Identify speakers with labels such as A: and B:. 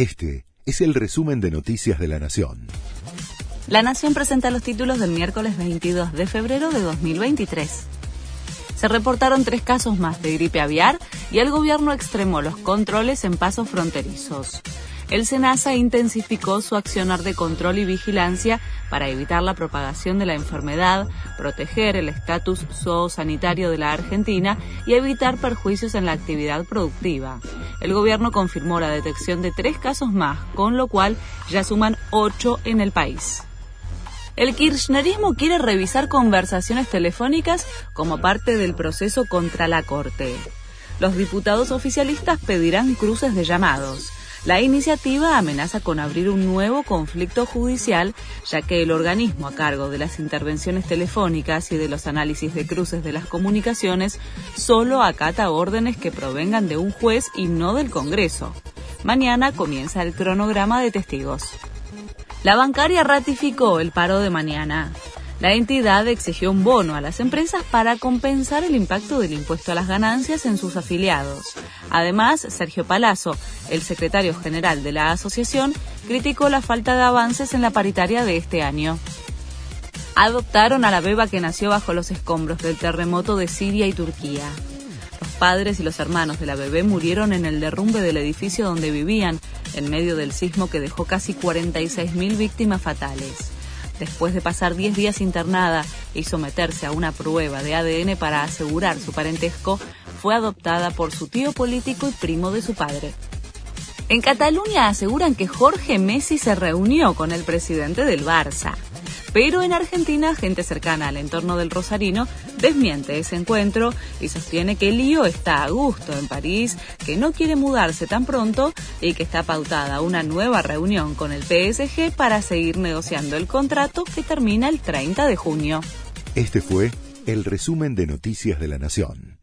A: Este es el resumen de Noticias de la Nación.
B: La Nación presenta los títulos del miércoles 22 de febrero de 2023. Se reportaron tres casos más de gripe aviar y el gobierno extremó los controles en pasos fronterizos el SENASA intensificó su accionar de control y vigilancia para evitar la propagación de la enfermedad, proteger el estatus zoosanitario de la Argentina y evitar perjuicios en la actividad productiva. El gobierno confirmó la detección de tres casos más, con lo cual ya suman ocho en el país. El kirchnerismo quiere revisar conversaciones telefónicas como parte del proceso contra la Corte. Los diputados oficialistas pedirán cruces de llamados. La iniciativa amenaza con abrir un nuevo conflicto judicial, ya que el organismo a cargo de las intervenciones telefónicas y de los análisis de cruces de las comunicaciones solo acata órdenes que provengan de un juez y no del Congreso. Mañana comienza el cronograma de testigos. La bancaria ratificó el paro de mañana. La entidad exigió un bono a las empresas para compensar el impacto del impuesto a las ganancias en sus afiliados. Además, Sergio Palazzo, el secretario general de la asociación, criticó la falta de avances en la paritaria de este año. Adoptaron a la beba que nació bajo los escombros del terremoto de Siria y Turquía. Los padres y los hermanos de la bebé murieron en el derrumbe del edificio donde vivían, en medio del sismo que dejó casi 46.000 víctimas fatales después de pasar 10 días internada y someterse a una prueba de ADN para asegurar su parentesco, fue adoptada por su tío político y primo de su padre. En Cataluña aseguran que Jorge Messi se reunió con el presidente del Barça. Pero en Argentina, gente cercana al entorno del Rosarino desmiente ese encuentro y sostiene que Lío está a gusto en París, que no quiere mudarse tan pronto y que está pautada una nueva reunión con el PSG para seguir negociando el contrato que termina el 30 de junio.
A: Este fue el resumen de Noticias de la Nación.